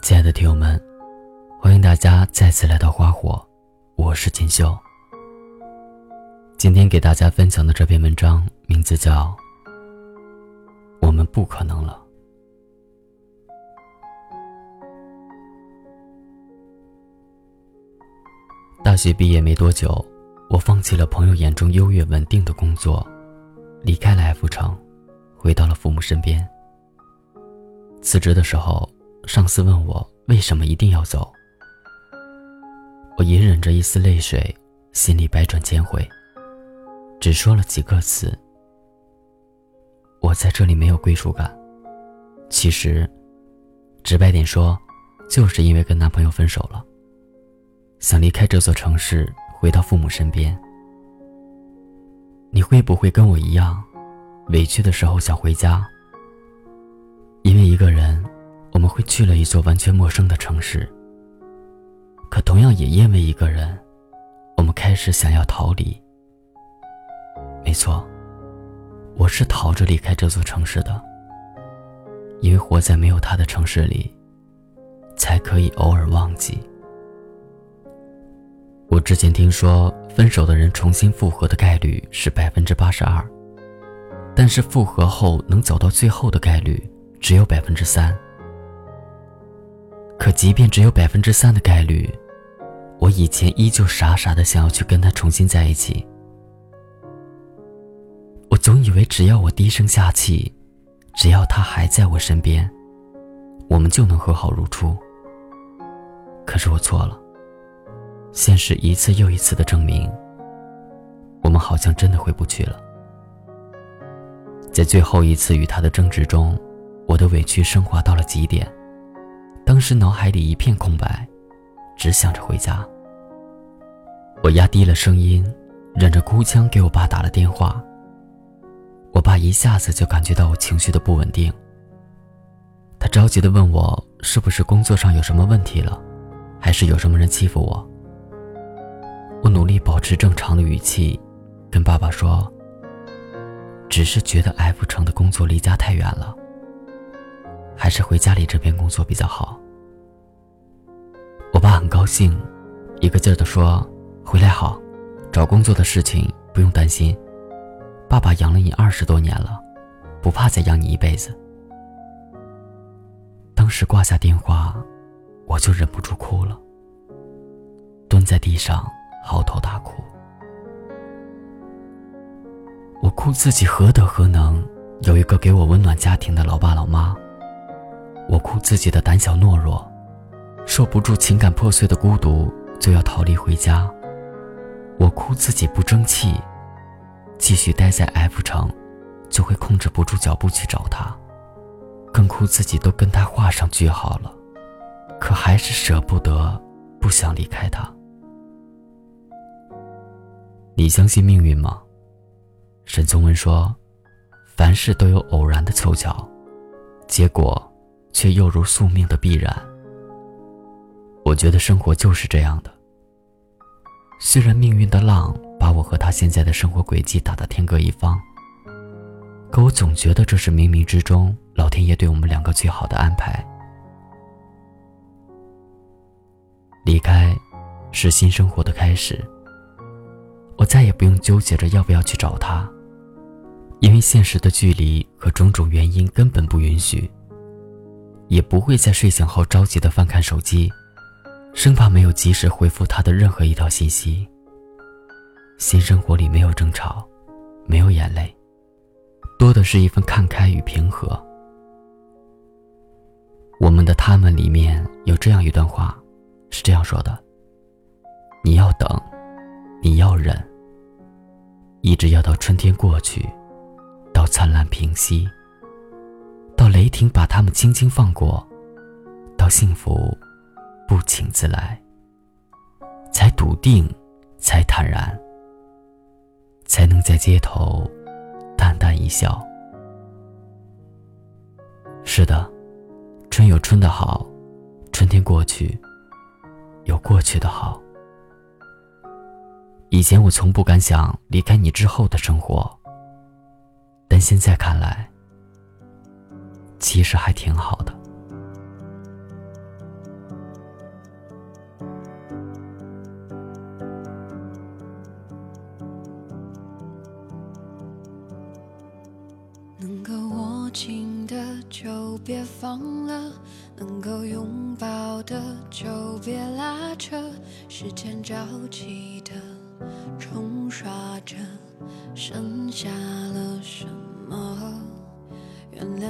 亲爱的听友们，欢迎大家再次来到花火，我是锦绣。今天给大家分享的这篇文章名字叫《我们不可能了》。大学毕业没多久，我放弃了朋友眼中优越稳定的工作，离开了 F 城，回到了父母身边。辞职的时候。上司问我为什么一定要走，我隐忍着一丝泪水，心里百转千回，只说了几个词：“我在这里没有归属感。”其实，直白点说，就是因为跟男朋友分手了，想离开这座城市，回到父母身边。你会不会跟我一样，委屈的时候想回家？会去了一座完全陌生的城市，可同样也因为一个人，我们开始想要逃离。没错，我是逃着离开这座城市的，因为活在没有他的城市里，才可以偶尔忘记。我之前听说，分手的人重新复合的概率是百分之八十二，但是复合后能走到最后的概率只有百分之三。可即便只有百分之三的概率，我以前依旧傻傻的想要去跟他重新在一起。我总以为只要我低声下气，只要他还在我身边，我们就能和好如初。可是我错了，现实一次又一次的证明，我们好像真的回不去了。在最后一次与他的争执中，我的委屈升华到了极点。当时脑海里一片空白，只想着回家。我压低了声音，忍着哭腔给我爸打了电话。我爸一下子就感觉到我情绪的不稳定，他着急的问我是不是工作上有什么问题了，还是有什么人欺负我。我努力保持正常的语气，跟爸爸说：“只是觉得 F 城的工作离家太远了。”还是回家里这边工作比较好。我爸很高兴，一个劲儿的说：“回来好，找工作的事情不用担心，爸爸养了你二十多年了，不怕再养你一辈子。”当时挂下电话，我就忍不住哭了，蹲在地上嚎啕大哭。我哭自己何德何能，有一个给我温暖家庭的老爸老妈。我哭自己的胆小懦弱，受不住情感破碎的孤独，就要逃离回家。我哭自己不争气，继续待在 F 城，就会控制不住脚步去找他。更哭自己都跟他画上句号了，可还是舍不得，不想离开他。你相信命运吗？沈从文说：“凡事都有偶然的凑巧，结果。”却又如宿命的必然。我觉得生活就是这样的。虽然命运的浪把我和他现在的生活轨迹打得天各一方，可我总觉得这是冥冥之中老天爷对我们两个最好的安排。离开，是新生活的开始。我再也不用纠结着要不要去找他，因为现实的距离和种种原因根本不允许。也不会在睡醒后着急的翻看手机，生怕没有及时回复他的任何一条信息。新生活里没有争吵，没有眼泪，多的是一份看开与平和。我们的他们里面有这样一段话，是这样说的：你要等，你要忍，一直要到春天过去，到灿烂平息。雷霆把他们轻轻放过，到幸福不请自来，才笃定，才坦然，才能在街头淡淡一笑。是的，春有春的好，春天过去有过去的好。以前我从不敢想离开你之后的生活，但现在看来。其实还挺好的。能够握紧的就别放了，能够拥抱的就别拉扯，时间着急的冲刷着，剩下了什么？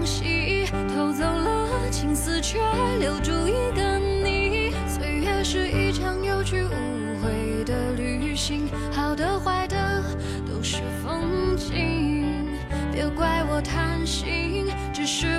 往昔，偷走了青丝，却留住一个你。岁月是一场有去无回的旅行，好的坏的。都是风景，别怪我贪心，只是